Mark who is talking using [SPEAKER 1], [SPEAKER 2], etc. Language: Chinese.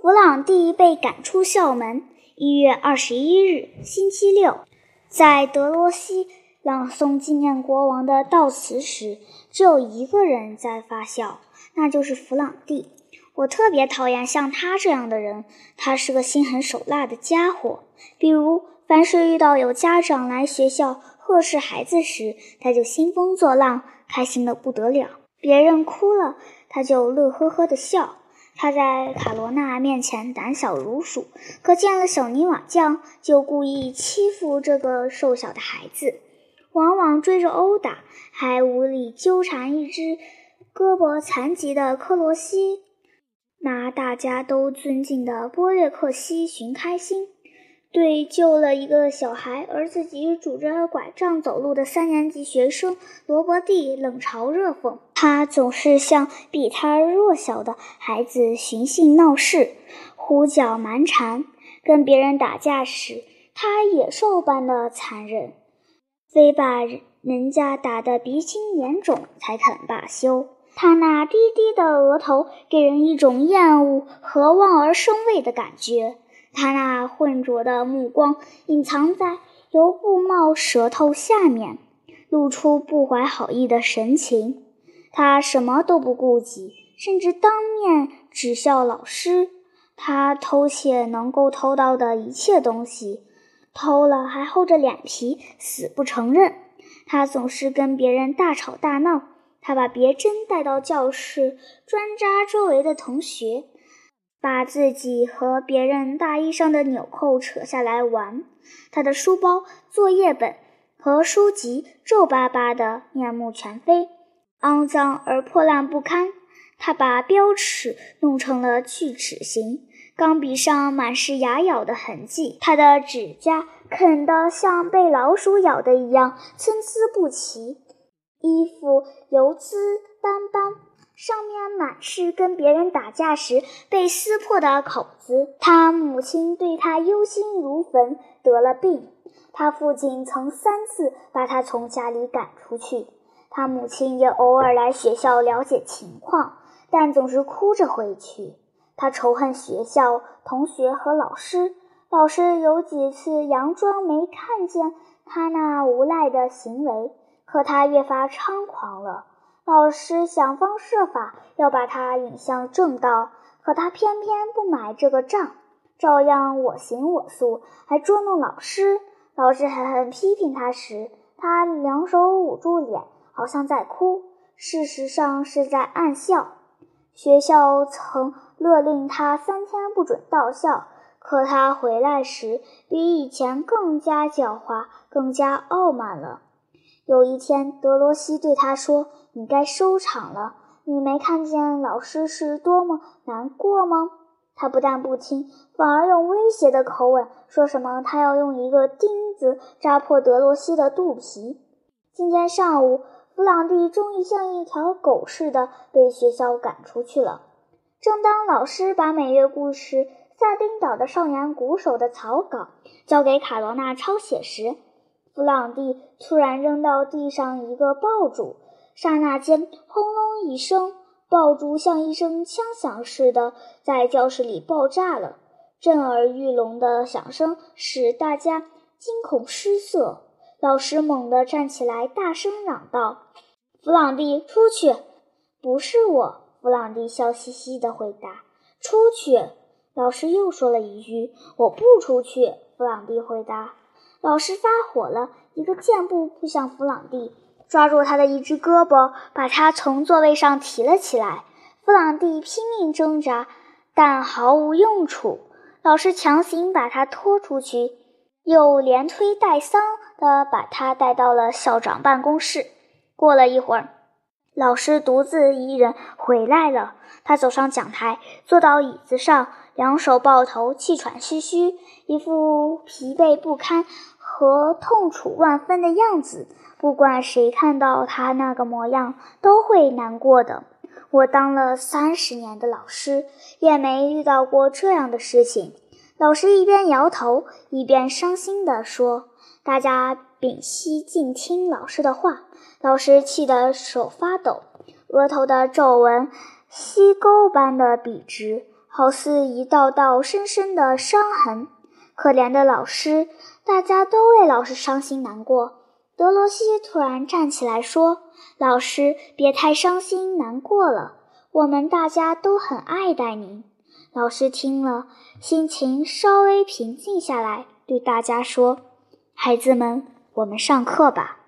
[SPEAKER 1] 弗朗蒂被赶出校门。一月二十一日，星期六，在德罗西朗诵纪念国王的悼词时，只有一个人在发笑，那就是弗朗蒂。我特别讨厌像他这样的人，他是个心狠手辣的家伙。比如，凡是遇到有家长来学校呵斥孩子时，他就兴风作浪，开心的不得了；别人哭了，他就乐呵呵的笑。他在卡罗娜面前胆小如鼠，可见了小泥瓦匠就故意欺负这个瘦小的孩子，往往追着殴打，还无理纠缠一只胳膊残疾的克罗西，拿大家都尊敬的波略克西寻开心。对救了一个小孩而自己拄着拐杖走路的三年级学生罗伯蒂冷嘲热讽。他总是向比他弱小的孩子寻衅闹事、胡搅蛮缠。跟别人打架时，他野兽般的残忍，非把人家打得鼻青脸肿才肯罢休。他那低低的额头给人一种厌恶和望而生畏的感觉。他那浑浊的目光隐藏在由布帽舌头下面，露出不怀好意的神情。他什么都不顾及，甚至当面指笑老师。他偷窃能够偷到的一切东西，偷了还厚着脸皮死不承认。他总是跟别人大吵大闹。他把别针带到教室，专扎周围的同学。把自己和别人大衣上的纽扣扯下来玩，他的书包、作业本和书籍皱巴巴的，面目全非，肮脏而破烂不堪。他把标尺弄成了锯齿形，钢笔上满是牙咬的痕迹。他的指甲啃得像被老鼠咬的一样参差不齐，衣服油渍斑斑。上面满是跟别人打架时被撕破的口子。他母亲对他忧心如焚，得了病。他父亲曾三次把他从家里赶出去。他母亲也偶尔来学校了解情况，但总是哭着回去。他仇恨学校、同学和老师。老师有几次佯装没看见他那无赖的行为，可他越发猖狂了。老师想方设法要把他引向正道，可他偏偏不买这个账，照样我行我素，还捉弄老师。老师狠狠批评他时，他两手捂住脸，好像在哭，事实上是在暗笑。学校曾勒令他三天不准到校，可他回来时比以前更加狡猾，更加傲慢了。有一天，德罗西对他说。你该收场了。你没看见老师是多么难过吗？他不但不听，反而用威胁的口吻说什么他要用一个钉子扎破德罗西的肚皮。今天上午，弗朗蒂终于像一条狗似的被学校赶出去了。正当老师把每月故事《萨丁岛的少年鼓手》的草稿交给卡罗娜抄写时，弗朗蒂突然扔到地上一个爆竹。刹那间，轰隆一声，爆竹像一声枪响似的在教室里爆炸了。震耳欲聋的响声使大家惊恐失色。老师猛地站起来，大声嚷道：“弗朗蒂，出去！”“不是我。”弗朗蒂笑嘻嘻地回答。“出去！”老师又说了一句。“我不出去。”弗朗蒂回答。老师发火了，一个箭步扑向弗朗蒂。抓住他的一只胳膊，把他从座位上提了起来。弗朗蒂拼命挣扎，但毫无用处。老师强行把他拖出去，又连推带搡的把他带到了校长办公室。过了一会儿，老师独自一人回来了。他走上讲台，坐到椅子上，两手抱头，气喘吁吁，一副疲惫不堪和痛楚万分的样子。不管谁看到他那个模样，都会难过的。我当了三十年的老师，也没遇到过这样的事情。老师一边摇头，一边伤心地说：“大家屏息静听老师的话。”老师气得手发抖，额头的皱纹，犀钩般的笔直，好似一道道深深的伤痕。可怜的老师，大家都为老师伤心难过。德罗西突然站起来说：“老师，别太伤心难过了，我们大家都很爱戴您。”老师听了，心情稍微平静下来，对大家说：“孩子们，我们上课吧。”